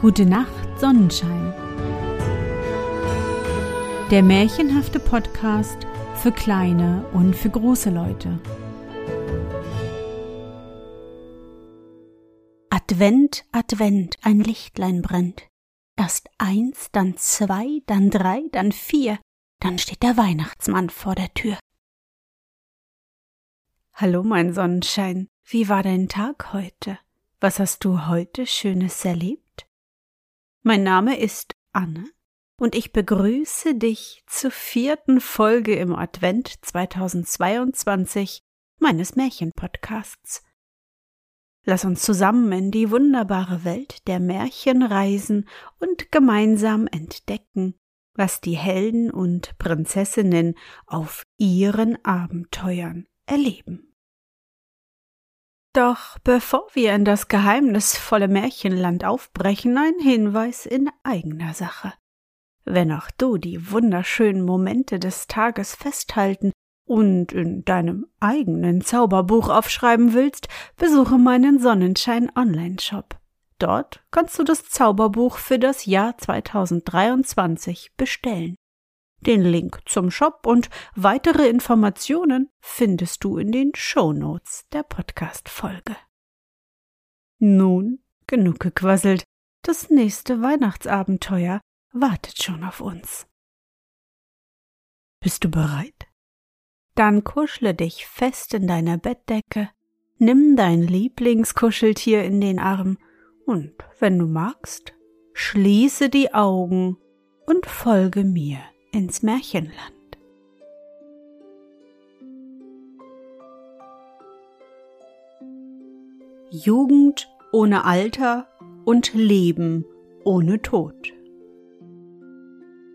Gute Nacht, Sonnenschein. Der märchenhafte Podcast für kleine und für große Leute. Advent, Advent, ein Lichtlein brennt. Erst eins, dann zwei, dann drei, dann vier, dann steht der Weihnachtsmann vor der Tür. Hallo, mein Sonnenschein. Wie war dein Tag heute? Was hast du heute Schönes erlebt? Mein Name ist Anne und ich begrüße dich zur vierten Folge im Advent 2022 meines Märchenpodcasts. Lass uns zusammen in die wunderbare Welt der Märchen reisen und gemeinsam entdecken, was die Helden und Prinzessinnen auf ihren Abenteuern erleben. Doch bevor wir in das geheimnisvolle Märchenland aufbrechen, ein Hinweis in eigener Sache. Wenn auch du die wunderschönen Momente des Tages festhalten und in deinem eigenen Zauberbuch aufschreiben willst, besuche meinen Sonnenschein Online-Shop. Dort kannst du das Zauberbuch für das Jahr 2023 bestellen. Den Link zum Shop und weitere Informationen findest du in den Shownotes der Podcast-Folge. Nun, genug gequasselt. Das nächste Weihnachtsabenteuer wartet schon auf uns. Bist du bereit? Dann kuschle dich fest in deiner Bettdecke, nimm dein Lieblingskuscheltier in den Arm und, wenn du magst, schließe die Augen und folge mir ins Märchenland. Jugend ohne Alter und Leben ohne Tod.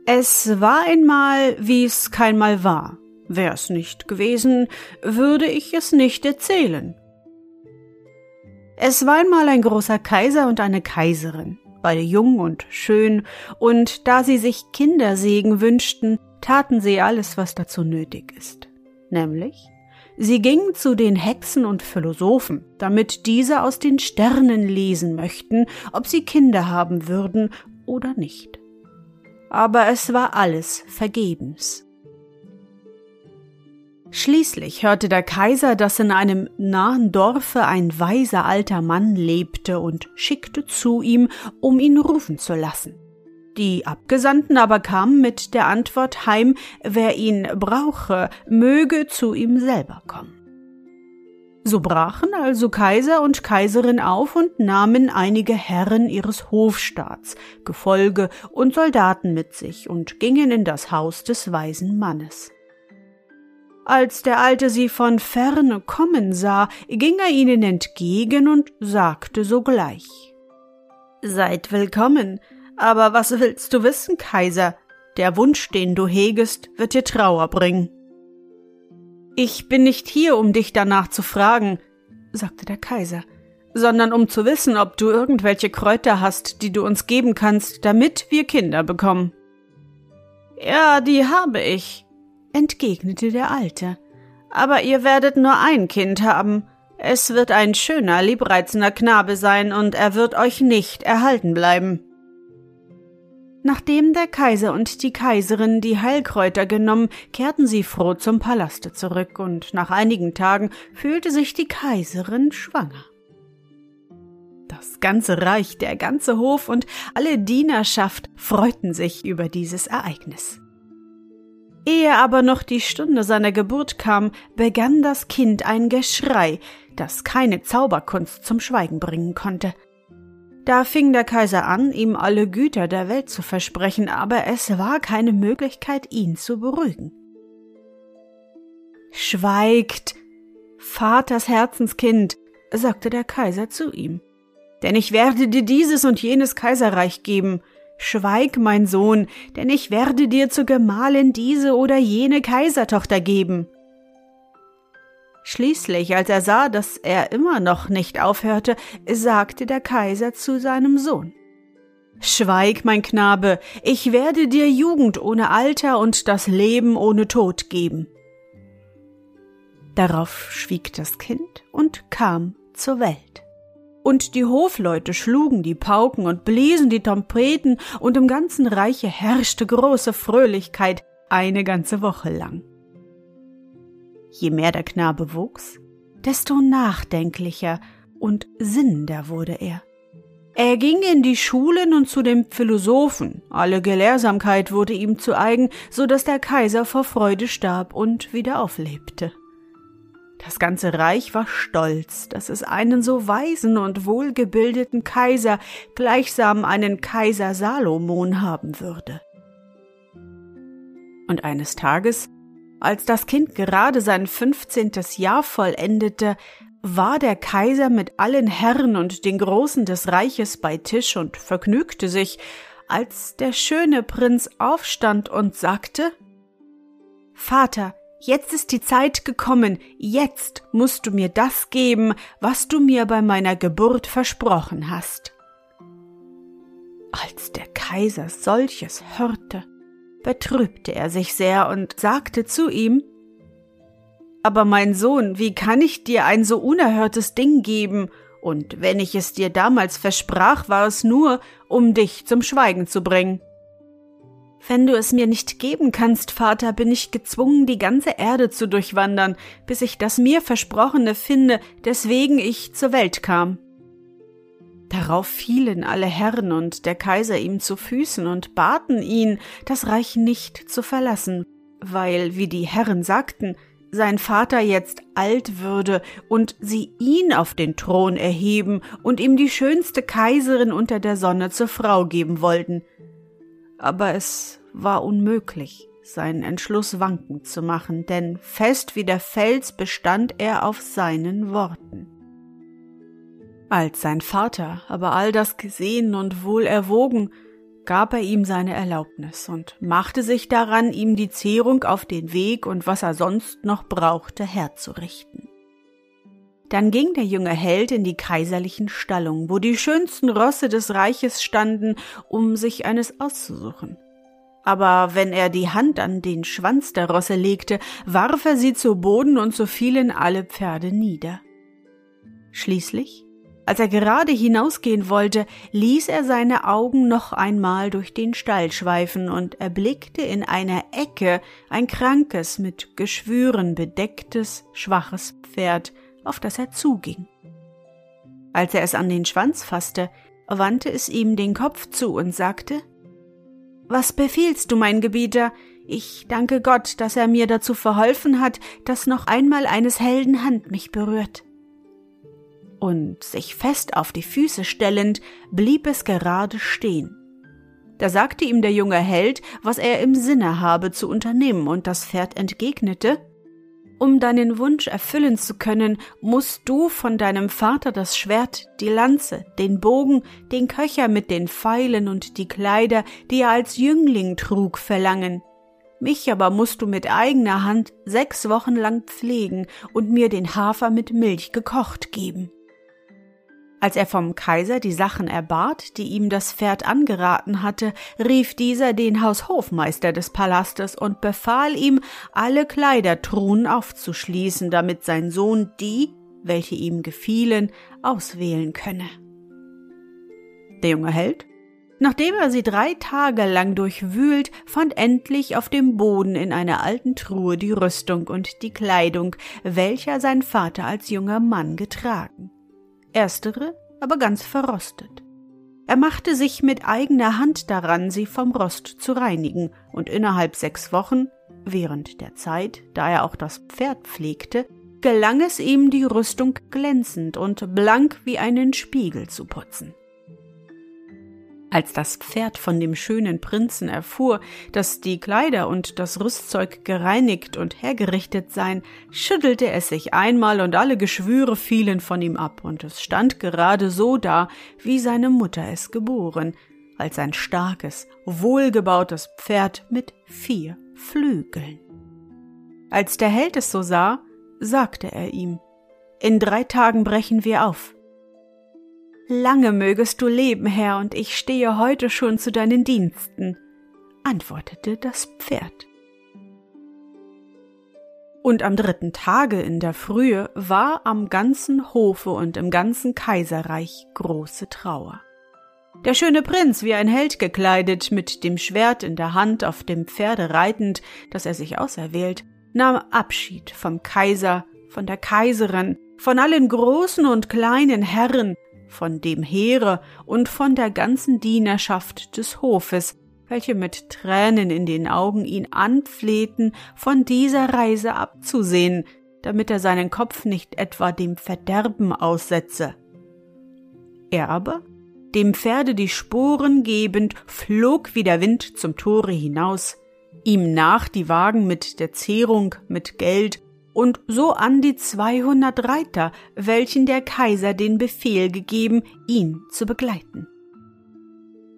Es war einmal, wie es keinmal war. Wär's nicht gewesen, würde ich es nicht erzählen. Es war einmal ein großer Kaiser und eine Kaiserin beide jung und schön, und da sie sich Kindersegen wünschten, taten sie alles, was dazu nötig ist. Nämlich, sie gingen zu den Hexen und Philosophen, damit diese aus den Sternen lesen möchten, ob sie Kinder haben würden oder nicht. Aber es war alles vergebens. Schließlich hörte der Kaiser, dass in einem nahen Dorfe ein weiser alter Mann lebte und schickte zu ihm, um ihn rufen zu lassen. Die Abgesandten aber kamen mit der Antwort heim, wer ihn brauche, möge zu ihm selber kommen. So brachen also Kaiser und Kaiserin auf und nahmen einige Herren ihres Hofstaats, Gefolge und Soldaten mit sich und gingen in das Haus des weisen Mannes. Als der Alte sie von ferne kommen sah, ging er ihnen entgegen und sagte sogleich Seid willkommen, aber was willst du wissen, Kaiser? Der Wunsch, den du hegest, wird dir Trauer bringen. Ich bin nicht hier, um dich danach zu fragen, sagte der Kaiser, sondern um zu wissen, ob du irgendwelche Kräuter hast, die du uns geben kannst, damit wir Kinder bekommen. Ja, die habe ich, entgegnete der Alte. Aber ihr werdet nur ein Kind haben. Es wird ein schöner, liebreizender Knabe sein, und er wird euch nicht erhalten bleiben. Nachdem der Kaiser und die Kaiserin die Heilkräuter genommen, kehrten sie froh zum Palaste zurück, und nach einigen Tagen fühlte sich die Kaiserin schwanger. Das ganze Reich, der ganze Hof und alle Dienerschaft freuten sich über dieses Ereignis. Ehe aber noch die Stunde seiner Geburt kam, begann das Kind ein Geschrei, das keine Zauberkunst zum Schweigen bringen konnte. Da fing der Kaiser an, ihm alle Güter der Welt zu versprechen, aber es war keine Möglichkeit, ihn zu beruhigen. Schweigt, Vaters Herzenskind, sagte der Kaiser zu ihm, denn ich werde dir dieses und jenes Kaiserreich geben, Schweig, mein Sohn, denn ich werde dir zur Gemahlin diese oder jene Kaisertochter geben. Schließlich, als er sah, dass er immer noch nicht aufhörte, sagte der Kaiser zu seinem Sohn Schweig, mein Knabe, ich werde dir Jugend ohne Alter und das Leben ohne Tod geben. Darauf schwieg das Kind und kam zur Welt. Und die Hofleute schlugen die Pauken und bliesen die Trompeten, und im ganzen Reiche herrschte große Fröhlichkeit eine ganze Woche lang. Je mehr der Knabe wuchs, desto nachdenklicher und sinnender wurde er. Er ging in die Schulen und zu den Philosophen, alle Gelehrsamkeit wurde ihm zu eigen, so dass der Kaiser vor Freude starb und wieder auflebte. Das ganze Reich war stolz, dass es einen so weisen und wohlgebildeten Kaiser, gleichsam einen Kaiser Salomon haben würde. Und eines Tages, als das Kind gerade sein fünfzehntes Jahr vollendete, war der Kaiser mit allen Herren und den Großen des Reiches bei Tisch und vergnügte sich, als der schöne Prinz aufstand und sagte Vater, Jetzt ist die Zeit gekommen, jetzt musst du mir das geben, was du mir bei meiner Geburt versprochen hast. Als der Kaiser solches hörte, betrübte er sich sehr und sagte zu ihm Aber mein Sohn, wie kann ich dir ein so unerhörtes Ding geben, und wenn ich es dir damals versprach, war es nur, um dich zum Schweigen zu bringen. Wenn du es mir nicht geben kannst, Vater, bin ich gezwungen, die ganze Erde zu durchwandern, bis ich das mir Versprochene finde, deswegen ich zur Welt kam. Darauf fielen alle Herren und der Kaiser ihm zu Füßen und baten ihn, das Reich nicht zu verlassen, weil, wie die Herren sagten, sein Vater jetzt alt würde und sie ihn auf den Thron erheben und ihm die schönste Kaiserin unter der Sonne zur Frau geben wollten, aber es war unmöglich, seinen Entschluss wankend zu machen, denn fest wie der Fels bestand er auf seinen Worten. Als sein Vater aber all das gesehen und wohl erwogen, gab er ihm seine Erlaubnis und machte sich daran, ihm die Zehrung auf den Weg und was er sonst noch brauchte herzurichten. Dann ging der junge Held in die kaiserlichen Stallungen, wo die schönsten Rosse des Reiches standen, um sich eines auszusuchen. Aber wenn er die Hand an den Schwanz der Rosse legte, warf er sie zu Boden und so fielen alle Pferde nieder. Schließlich, als er gerade hinausgehen wollte, ließ er seine Augen noch einmal durch den Stall schweifen und erblickte in einer Ecke ein krankes, mit Geschwüren bedecktes, schwaches Pferd, auf das er zuging. Als er es an den Schwanz fasste, wandte es ihm den Kopf zu und sagte Was befiehlst du, mein Gebieter? Ich danke Gott, dass er mir dazu verholfen hat, dass noch einmal eines Helden Hand mich berührt. Und sich fest auf die Füße stellend, blieb es gerade stehen. Da sagte ihm der junge Held, was er im Sinne habe zu unternehmen, und das Pferd entgegnete um deinen Wunsch erfüllen zu können, musst du von deinem Vater das Schwert, die Lanze, den Bogen, den Köcher mit den Pfeilen und die Kleider, die er als Jüngling trug, verlangen. Mich aber musst du mit eigener Hand sechs Wochen lang pflegen und mir den Hafer mit Milch gekocht geben. Als er vom Kaiser die Sachen erbat, die ihm das Pferd angeraten hatte, rief dieser den Haushofmeister des Palastes und befahl ihm, alle Kleidertruhen aufzuschließen, damit sein Sohn die, welche ihm gefielen, auswählen könne. Der junge Held, nachdem er sie drei Tage lang durchwühlt, fand endlich auf dem Boden in einer alten Truhe die Rüstung und die Kleidung, welcher sein Vater als junger Mann getragen erstere aber ganz verrostet. Er machte sich mit eigener Hand daran, sie vom Rost zu reinigen, und innerhalb sechs Wochen, während der Zeit, da er auch das Pferd pflegte, gelang es ihm, die Rüstung glänzend und blank wie einen Spiegel zu putzen. Als das Pferd von dem schönen Prinzen erfuhr, dass die Kleider und das Rüstzeug gereinigt und hergerichtet seien, schüttelte es sich einmal und alle Geschwüre fielen von ihm ab, und es stand gerade so da, wie seine Mutter es geboren, als ein starkes, wohlgebautes Pferd mit vier Flügeln. Als der Held es so sah, sagte er ihm, In drei Tagen brechen wir auf. Lange mögest du leben, Herr, und ich stehe heute schon zu deinen Diensten, antwortete das Pferd. Und am dritten Tage in der Frühe war am ganzen Hofe und im ganzen Kaiserreich große Trauer. Der schöne Prinz, wie ein Held gekleidet, mit dem Schwert in der Hand auf dem Pferde reitend, das er sich auserwählt, nahm Abschied vom Kaiser, von der Kaiserin, von allen großen und kleinen Herren, von dem Heere und von der ganzen Dienerschaft des Hofes, welche mit Tränen in den Augen ihn anflehten, von dieser Reise abzusehen, damit er seinen Kopf nicht etwa dem Verderben aussetze. Er aber, dem Pferde die Sporen gebend, flog wie der Wind zum Tore hinaus, ihm nach die Wagen mit der Zehrung, mit Geld und so an die zweihundert Reiter, welchen der Kaiser den Befehl gegeben, ihn zu begleiten.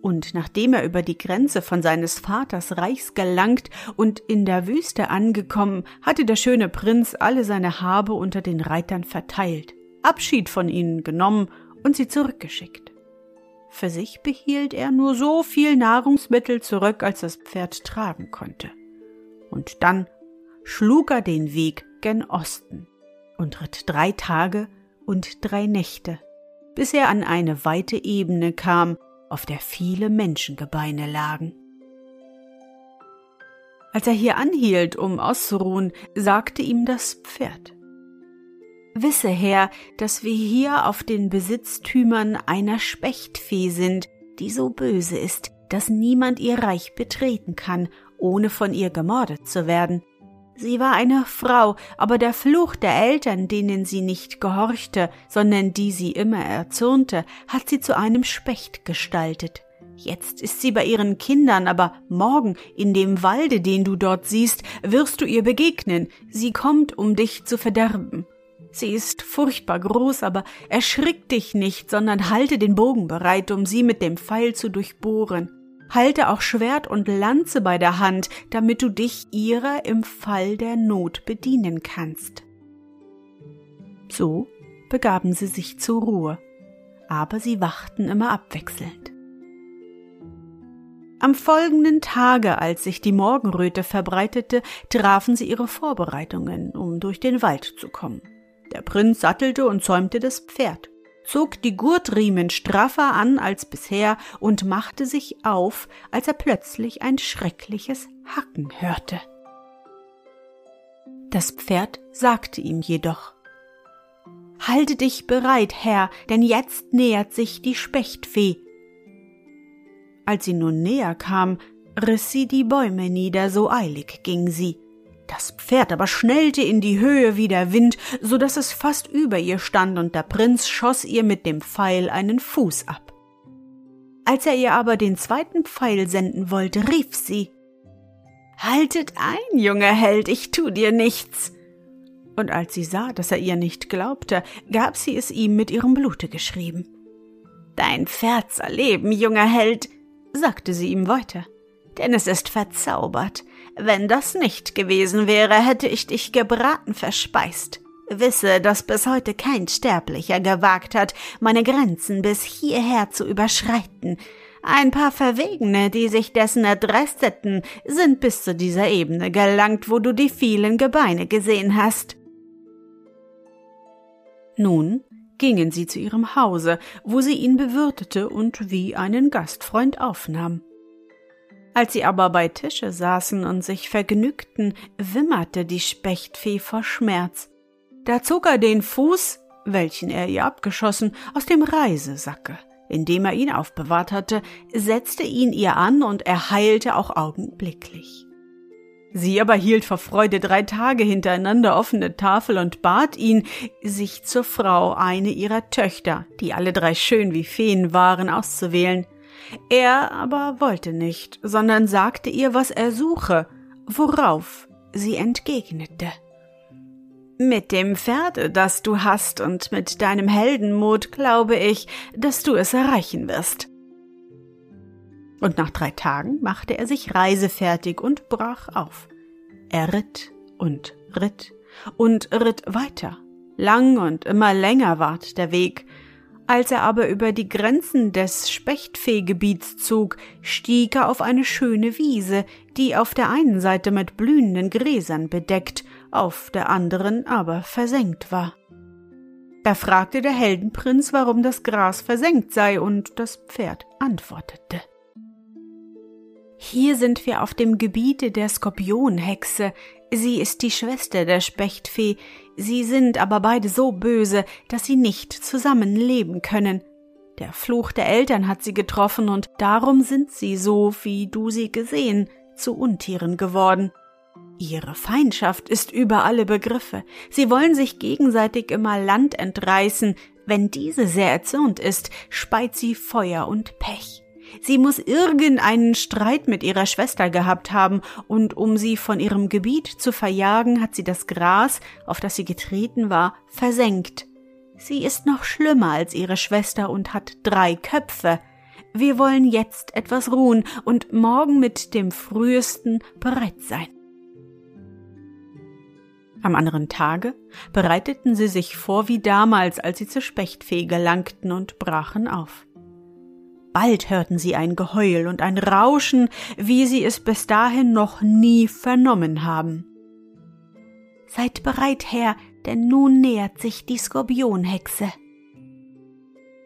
Und nachdem er über die Grenze von seines Vaters Reichs gelangt und in der Wüste angekommen, hatte der schöne Prinz alle seine Habe unter den Reitern verteilt, Abschied von ihnen genommen und sie zurückgeschickt. Für sich behielt er nur so viel Nahrungsmittel zurück, als das Pferd tragen konnte. Und dann schlug er den Weg gen Osten und ritt drei Tage und drei Nächte, bis er an eine weite Ebene kam, auf der viele Menschengebeine lagen. Als er hier anhielt, um auszuruhen, sagte ihm das Pferd Wisse, Herr, dass wir hier auf den Besitztümern einer Spechtfee sind, die so böse ist, dass niemand ihr Reich betreten kann, ohne von ihr gemordet zu werden. Sie war eine Frau, aber der Fluch der Eltern, denen sie nicht gehorchte, sondern die sie immer erzürnte, hat sie zu einem Specht gestaltet. Jetzt ist sie bei ihren Kindern, aber morgen in dem Walde, den du dort siehst, wirst du ihr begegnen. Sie kommt, um dich zu verderben. Sie ist furchtbar groß, aber erschrick dich nicht, sondern halte den Bogen bereit, um sie mit dem Pfeil zu durchbohren. Halte auch Schwert und Lanze bei der Hand, damit du dich ihrer im Fall der Not bedienen kannst. So begaben sie sich zur Ruhe, aber sie wachten immer abwechselnd. Am folgenden Tage, als sich die Morgenröte verbreitete, trafen sie ihre Vorbereitungen, um durch den Wald zu kommen. Der Prinz sattelte und zäumte das Pferd zog die Gurtriemen straffer an als bisher und machte sich auf, als er plötzlich ein schreckliches Hacken hörte. Das Pferd sagte ihm jedoch Halte dich bereit, Herr, denn jetzt nähert sich die Spechtfee. Als sie nun näher kam, riss sie die Bäume nieder, so eilig ging sie. Das Pferd aber schnellte in die Höhe wie der Wind, so dass es fast über ihr stand, und der Prinz schoss ihr mit dem Pfeil einen Fuß ab. Als er ihr aber den zweiten Pfeil senden wollte, rief sie Haltet ein, junger Held, ich tu dir nichts. Und als sie sah, dass er ihr nicht glaubte, gab sie es ihm mit ihrem Blute geschrieben. Dein Pferd soll leben, junger Held, sagte sie ihm weiter, denn es ist verzaubert. Wenn das nicht gewesen wäre, hätte ich dich gebraten verspeist. Wisse, dass bis heute kein Sterblicher gewagt hat, meine Grenzen bis hierher zu überschreiten. Ein paar Verwegene, die sich dessen erdresteten, sind bis zu dieser Ebene gelangt, wo du die vielen Gebeine gesehen hast. Nun gingen sie zu ihrem Hause, wo sie ihn bewirtete und wie einen Gastfreund aufnahm. Als sie aber bei Tische saßen und sich vergnügten, wimmerte die Spechtfee vor Schmerz. Da zog er den Fuß, welchen er ihr abgeschossen, aus dem Reisesacke, indem er ihn aufbewahrt hatte, setzte ihn ihr an und er heilte auch augenblicklich. Sie aber hielt vor Freude drei Tage hintereinander offene Tafel und bat ihn, sich zur Frau eine ihrer Töchter, die alle drei schön wie Feen waren, auszuwählen. Er aber wollte nicht, sondern sagte ihr, was er suche, worauf sie entgegnete. Mit dem Pferde, das du hast, und mit deinem Heldenmut glaube ich, dass du es erreichen wirst. Und nach drei Tagen machte er sich reisefertig und brach auf. Er ritt und ritt und ritt weiter. Lang und immer länger ward der Weg, als er aber über die Grenzen des Spechtfeegebiets zog, stieg er auf eine schöne Wiese, die auf der einen Seite mit blühenden Gräsern bedeckt, auf der anderen aber versenkt war. Da fragte der Heldenprinz, warum das Gras versenkt sei, und das Pferd antwortete. Hier sind wir auf dem Gebiete der Skorpionhexe. Sie ist die Schwester der Spechtfee. Sie sind aber beide so böse, dass sie nicht zusammen leben können. Der Fluch der Eltern hat sie getroffen und darum sind sie so, wie du sie gesehen, zu Untieren geworden. Ihre Feindschaft ist über alle Begriffe. Sie wollen sich gegenseitig immer Land entreißen. Wenn diese sehr erzürnt ist, speit sie Feuer und Pech. Sie muss irgendeinen Streit mit ihrer Schwester gehabt haben, und um sie von ihrem Gebiet zu verjagen, hat sie das Gras, auf das sie getreten war, versenkt. Sie ist noch schlimmer als ihre Schwester und hat drei Köpfe. Wir wollen jetzt etwas ruhen und morgen mit dem frühesten bereit sein. Am anderen Tage bereiteten sie sich vor wie damals, als sie zur Spechtfee gelangten und brachen auf. Bald hörten sie ein Geheul und ein Rauschen, wie sie es bis dahin noch nie vernommen haben. Seid bereit, Herr, denn nun nähert sich die Skorpionhexe.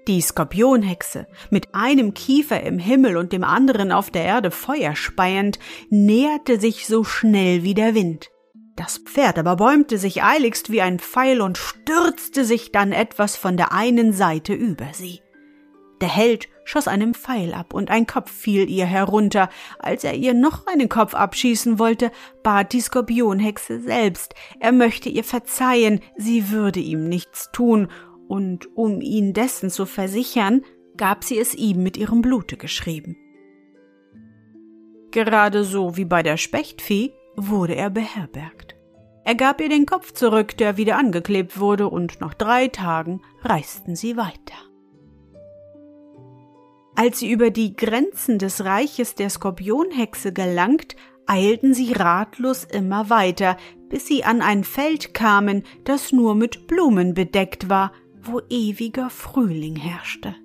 Die Skorpionhexe, mit einem Kiefer im Himmel und dem anderen auf der Erde Feuer speiend, näherte sich so schnell wie der Wind. Das Pferd aber bäumte sich eiligst wie ein Pfeil und stürzte sich dann etwas von der einen Seite über sie. Der Held schoss einen Pfeil ab und ein Kopf fiel ihr herunter. Als er ihr noch einen Kopf abschießen wollte, bat die Skorpionhexe selbst, er möchte ihr verzeihen, sie würde ihm nichts tun, und um ihn dessen zu versichern, gab sie es ihm mit ihrem Blute geschrieben. Gerade so wie bei der Spechtfee wurde er beherbergt. Er gab ihr den Kopf zurück, der wieder angeklebt wurde, und nach drei Tagen reisten sie weiter. Als sie über die Grenzen des Reiches der Skorpionhexe gelangt, eilten sie ratlos immer weiter, bis sie an ein Feld kamen, das nur mit Blumen bedeckt war, wo ewiger Frühling herrschte.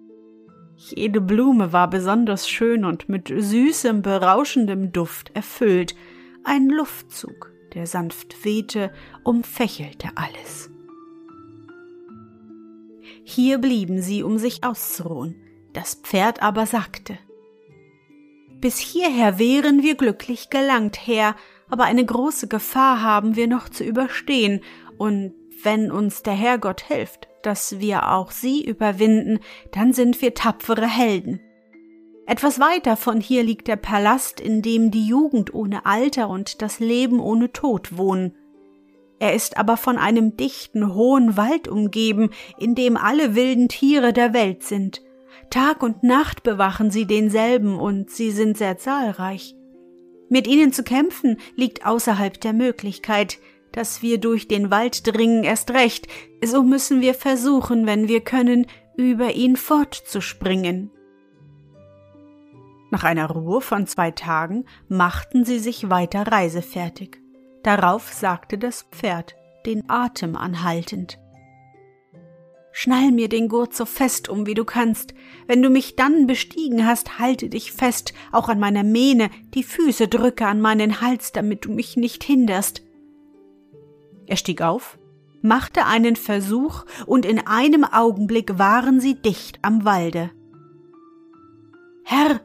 Jede Blume war besonders schön und mit süßem, berauschendem Duft erfüllt, ein Luftzug, der sanft wehte, umfächelte alles. Hier blieben sie, um sich auszuruhen. Das Pferd aber sagte Bis hierher wären wir glücklich gelangt, Herr, aber eine große Gefahr haben wir noch zu überstehen, und wenn uns der Herrgott hilft, dass wir auch sie überwinden, dann sind wir tapfere Helden. Etwas weiter von hier liegt der Palast, in dem die Jugend ohne Alter und das Leben ohne Tod wohnen. Er ist aber von einem dichten, hohen Wald umgeben, in dem alle wilden Tiere der Welt sind. Tag und Nacht bewachen sie denselben und sie sind sehr zahlreich. Mit ihnen zu kämpfen liegt außerhalb der Möglichkeit, dass wir durch den Wald dringen erst recht, so müssen wir versuchen, wenn wir können, über ihn fortzuspringen. Nach einer Ruhe von zwei Tagen machten sie sich weiter reisefertig. Darauf sagte das Pferd, den Atem anhaltend. Schnall mir den Gurt so fest um, wie du kannst. Wenn du mich dann bestiegen hast, halte dich fest, auch an meiner Mähne, die Füße drücke an meinen Hals, damit du mich nicht hinderst. Er stieg auf, machte einen Versuch, und in einem Augenblick waren sie dicht am Walde. Herr,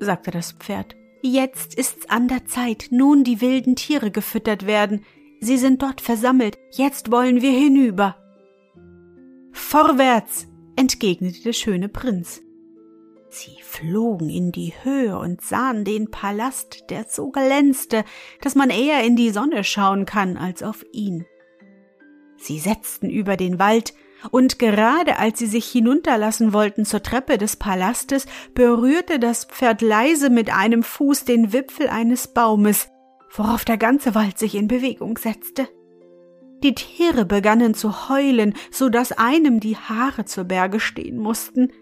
sagte das Pferd. Jetzt ist's an der Zeit, nun die wilden Tiere gefüttert werden. Sie sind dort versammelt, jetzt wollen wir hinüber. Vorwärts, entgegnete der schöne Prinz. Sie flogen in die Höhe und sahen den Palast, der so glänzte, dass man eher in die Sonne schauen kann als auf ihn. Sie setzten über den Wald, und gerade als sie sich hinunterlassen wollten zur Treppe des Palastes, berührte das Pferd leise mit einem Fuß den Wipfel eines Baumes, worauf der ganze Wald sich in Bewegung setzte. Die Tiere begannen zu heulen, so dass einem die Haare zur Berge stehen mussten.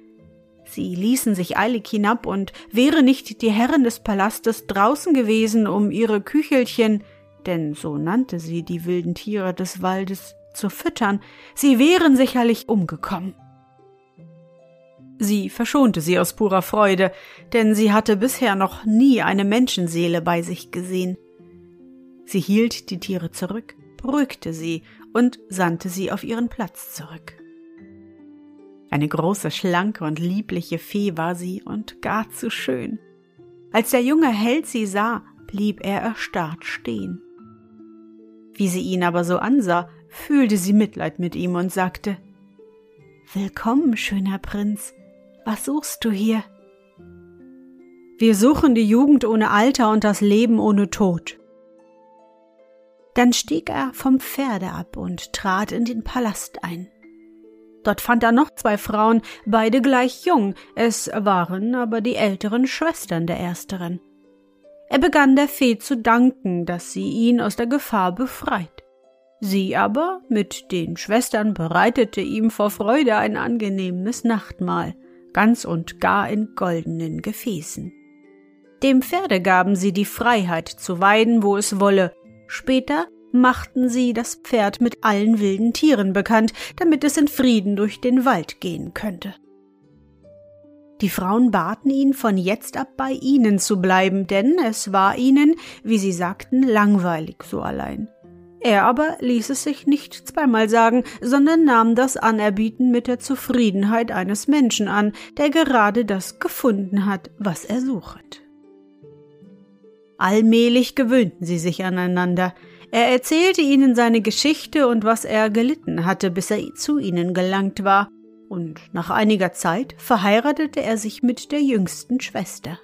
Sie ließen sich eilig hinab, und wäre nicht die Herren des Palastes draußen gewesen, um ihre Küchelchen, denn so nannte sie die wilden Tiere des Waldes, zu füttern, sie wären sicherlich umgekommen. Sie verschonte sie aus purer Freude, denn sie hatte bisher noch nie eine Menschenseele bei sich gesehen. Sie hielt die Tiere zurück, beruhigte sie und sandte sie auf ihren Platz zurück. Eine große, schlanke und liebliche Fee war sie und gar zu schön. Als der junge Held sie sah, blieb er erstarrt stehen. Wie sie ihn aber so ansah, fühlte sie Mitleid mit ihm und sagte Willkommen, schöner Prinz, was suchst du hier? Wir suchen die Jugend ohne Alter und das Leben ohne Tod. Dann stieg er vom Pferde ab und trat in den Palast ein. Dort fand er noch zwei Frauen, beide gleich jung, es waren aber die älteren Schwestern der ersteren. Er begann der Fee zu danken, dass sie ihn aus der Gefahr befreit. Sie aber mit den Schwestern bereitete ihm vor Freude ein angenehmes Nachtmahl, ganz und gar in goldenen Gefäßen. Dem Pferde gaben sie die Freiheit zu weiden, wo es wolle. Später machten sie das Pferd mit allen wilden Tieren bekannt, damit es in Frieden durch den Wald gehen könnte. Die Frauen baten ihn, von jetzt ab bei ihnen zu bleiben, denn es war ihnen, wie sie sagten, langweilig so allein. Er aber ließ es sich nicht zweimal sagen, sondern nahm das Anerbieten mit der Zufriedenheit eines Menschen an, der gerade das gefunden hat, was er suchet. Allmählich gewöhnten sie sich aneinander. Er erzählte ihnen seine Geschichte und was er gelitten hatte, bis er zu ihnen gelangt war, und nach einiger Zeit verheiratete er sich mit der jüngsten Schwester.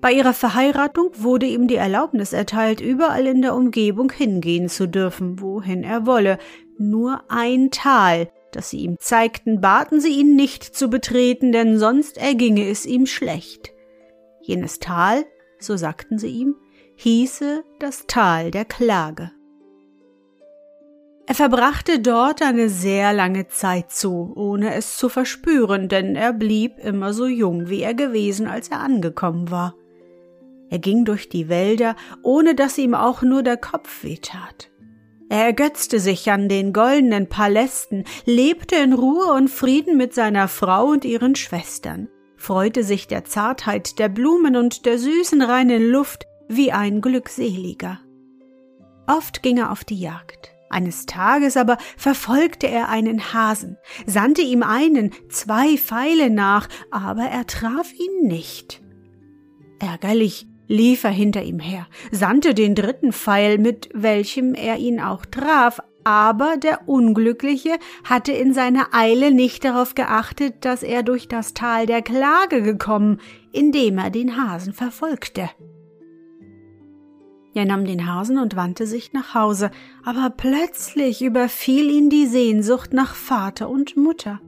Bei ihrer Verheiratung wurde ihm die Erlaubnis erteilt, überall in der Umgebung hingehen zu dürfen, wohin er wolle, nur ein Tal, das sie ihm zeigten, baten sie ihn nicht zu betreten, denn sonst erginge es ihm schlecht. Jenes Tal, so sagten sie ihm, hieße das Tal der Klage. Er verbrachte dort eine sehr lange Zeit zu, ohne es zu verspüren, denn er blieb immer so jung, wie er gewesen, als er angekommen war. Er ging durch die Wälder, ohne dass ihm auch nur der Kopf wehtat. Er ergötzte sich an den goldenen Palästen, lebte in Ruhe und Frieden mit seiner Frau und ihren Schwestern, freute sich der Zartheit der Blumen und der süßen reinen Luft, wie ein Glückseliger. Oft ging er auf die Jagd. Eines Tages aber verfolgte er einen Hasen, sandte ihm einen, zwei Pfeile nach, aber er traf ihn nicht. Ärgerlich lief er hinter ihm her, sandte den dritten Pfeil, mit welchem er ihn auch traf, aber der Unglückliche hatte in seiner Eile nicht darauf geachtet, dass er durch das Tal der Klage gekommen, indem er den Hasen verfolgte. Er nahm den Hasen und wandte sich nach Hause, aber plötzlich überfiel ihn die Sehnsucht nach Vater und Mutter.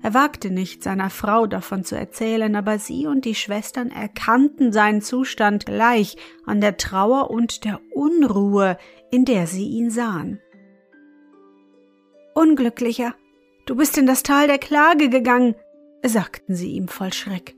Er wagte nicht, seiner Frau davon zu erzählen, aber sie und die Schwestern erkannten seinen Zustand gleich an der Trauer und der Unruhe, in der sie ihn sahen. Unglücklicher, du bist in das Tal der Klage gegangen, sagten sie ihm voll Schreck.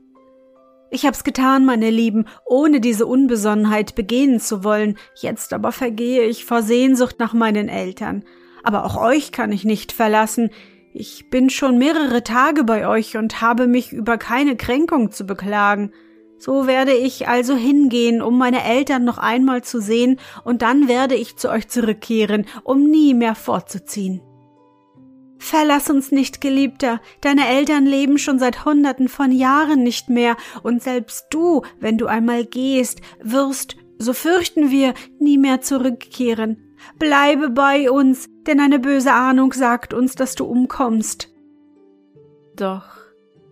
Ich hab's getan, meine Lieben, ohne diese Unbesonnenheit begehen zu wollen, jetzt aber vergehe ich vor Sehnsucht nach meinen Eltern. Aber auch euch kann ich nicht verlassen. Ich bin schon mehrere Tage bei euch und habe mich über keine Kränkung zu beklagen. So werde ich also hingehen, um meine Eltern noch einmal zu sehen, und dann werde ich zu euch zurückkehren, um nie mehr fortzuziehen. Verlass uns nicht, Geliebter, deine Eltern leben schon seit Hunderten von Jahren nicht mehr, und selbst du, wenn du einmal gehst, wirst, so fürchten wir, nie mehr zurückkehren. Bleibe bei uns, denn eine böse Ahnung sagt uns, dass du umkommst. Doch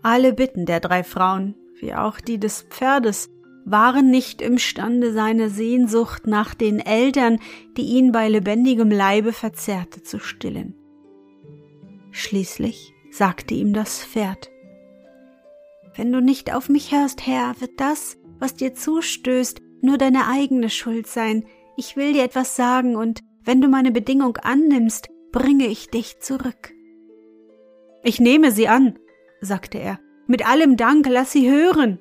alle Bitten der drei Frauen, wie auch die des Pferdes, waren nicht imstande, seine Sehnsucht nach den Eltern, die ihn bei lebendigem Leibe verzehrte, zu stillen. Schließlich sagte ihm das Pferd Wenn du nicht auf mich hörst, Herr, wird das, was dir zustößt, nur deine eigene Schuld sein. Ich will dir etwas sagen, und wenn du meine Bedingung annimmst, bringe ich dich zurück. Ich nehme sie an, sagte er. Mit allem Dank lass sie hören.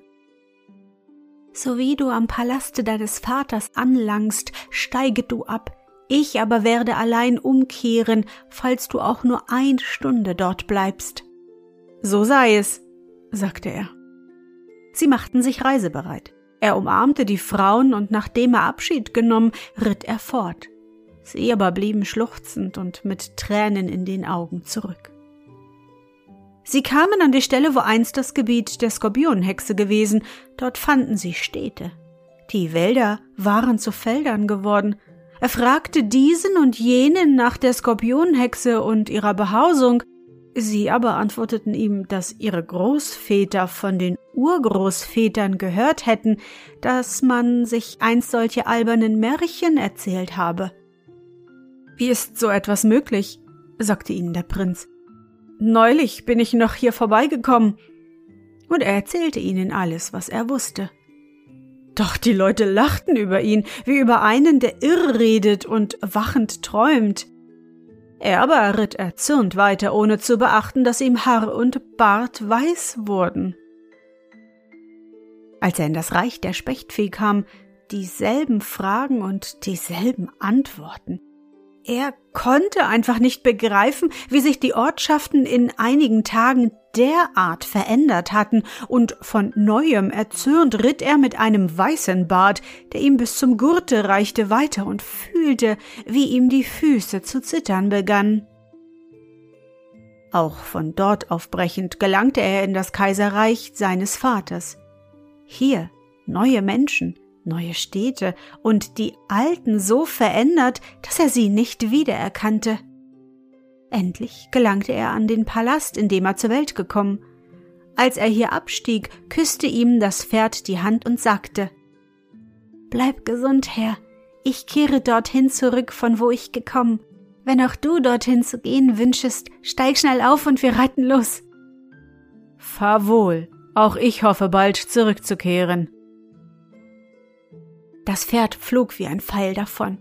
So wie du am Palaste deines Vaters anlangst, steige du ab, ich aber werde allein umkehren, falls du auch nur eine Stunde dort bleibst. So sei es, sagte er. Sie machten sich reisebereit. Er umarmte die Frauen und nachdem er Abschied genommen, ritt er fort. Sie aber blieben schluchzend und mit Tränen in den Augen zurück. Sie kamen an die Stelle, wo einst das Gebiet der Skorpionhexe gewesen, dort fanden sie Städte. Die Wälder waren zu Feldern geworden. Er fragte diesen und jenen nach der Skorpionhexe und ihrer Behausung, sie aber antworteten ihm, dass ihre Großväter von den Urgroßvätern gehört hätten, dass man sich einst solche albernen Märchen erzählt habe. Wie ist so etwas möglich? sagte ihnen der Prinz. Neulich bin ich noch hier vorbeigekommen. Und er erzählte ihnen alles, was er wusste. Doch die Leute lachten über ihn, wie über einen, der irr redet und wachend träumt. Er aber ritt erzürnt weiter, ohne zu beachten, dass ihm Haar und Bart weiß wurden. Als er in das Reich der Spechtfee kam, dieselben Fragen und dieselben Antworten. Er konnte einfach nicht begreifen, wie sich die Ortschaften in einigen Tagen derart verändert hatten, und von neuem erzürnt ritt er mit einem weißen Bart, der ihm bis zum Gurte reichte, weiter und fühlte, wie ihm die Füße zu zittern begannen. Auch von dort aufbrechend gelangte er in das Kaiserreich seines Vaters. Hier neue Menschen, neue Städte und die alten so verändert, dass er sie nicht wiedererkannte. Endlich gelangte er an den Palast, in dem er zur Welt gekommen. Als er hier abstieg, küsste ihm das Pferd die Hand und sagte Bleib gesund, Herr, ich kehre dorthin zurück, von wo ich gekommen. Wenn auch du dorthin zu gehen wünschest, steig schnell auf und wir reiten los. Fahr wohl, auch ich hoffe bald zurückzukehren, das Pferd flog wie ein Pfeil davon.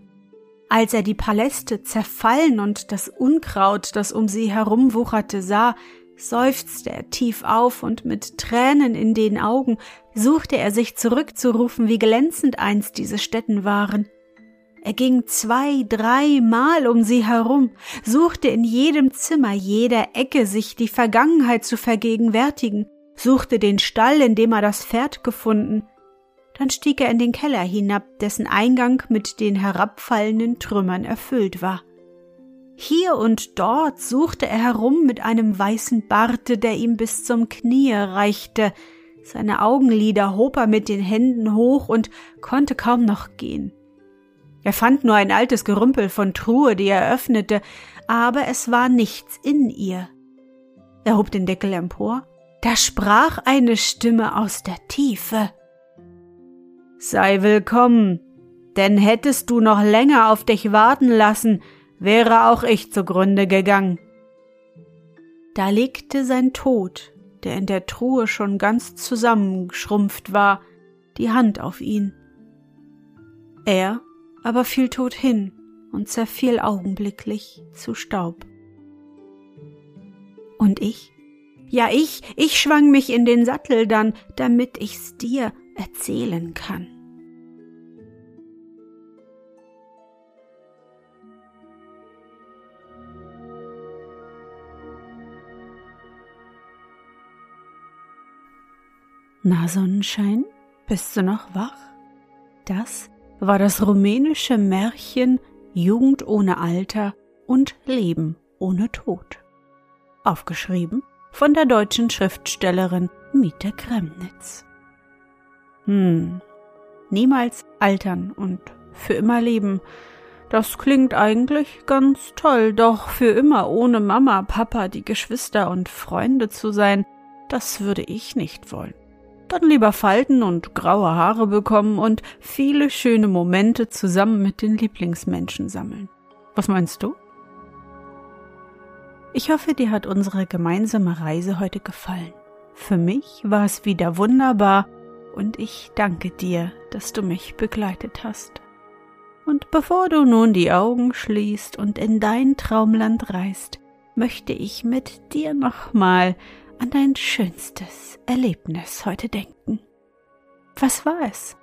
Als er die Paläste zerfallen und das Unkraut, das um sie herumwucherte, sah, seufzte er tief auf und mit Tränen in den Augen suchte er sich zurückzurufen, wie glänzend einst diese Stätten waren. Er ging zwei, dreimal um sie herum, suchte in jedem Zimmer, jeder Ecke sich die Vergangenheit zu vergegenwärtigen, suchte den Stall, in dem er das Pferd gefunden, dann stieg er in den Keller hinab, dessen Eingang mit den herabfallenden Trümmern erfüllt war. Hier und dort suchte er herum mit einem weißen Barte, der ihm bis zum Knie reichte. Seine Augenlider hob er mit den Händen hoch und konnte kaum noch gehen. Er fand nur ein altes Gerümpel von Truhe, die er öffnete, aber es war nichts in ihr. Er hob den Deckel empor. Da sprach eine Stimme aus der Tiefe. Sei willkommen, denn hättest du noch länger auf dich warten lassen, wäre auch ich zugrunde gegangen. Da legte sein Tod, der in der Truhe schon ganz zusammengeschrumpft war, die Hand auf ihn. Er aber fiel tot hin und zerfiel augenblicklich zu Staub. Und ich? Ja, ich, ich schwang mich in den Sattel dann, damit ich's dir erzählen kann. Na Sonnenschein, bist du noch wach? Das war das rumänische Märchen Jugend ohne Alter und Leben ohne Tod. Aufgeschrieben von der deutschen Schriftstellerin Miete Kremnitz. Hm, niemals altern und für immer leben. Das klingt eigentlich ganz toll, doch für immer ohne Mama, Papa, die Geschwister und Freunde zu sein, das würde ich nicht wollen dann lieber Falten und graue Haare bekommen und viele schöne Momente zusammen mit den Lieblingsmenschen sammeln. Was meinst du? Ich hoffe, dir hat unsere gemeinsame Reise heute gefallen. Für mich war es wieder wunderbar und ich danke dir, dass du mich begleitet hast. Und bevor du nun die Augen schließt und in dein Traumland reist, möchte ich mit dir nochmal an dein schönstes Erlebnis heute denken. Was war es?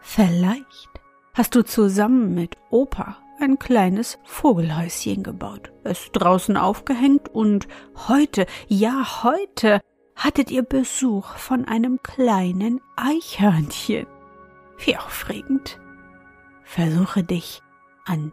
Vielleicht hast du zusammen mit Opa ein kleines Vogelhäuschen gebaut, es draußen aufgehängt und heute, ja heute, hattet ihr Besuch von einem kleinen Eichhörnchen. Wie aufregend. Versuche dich an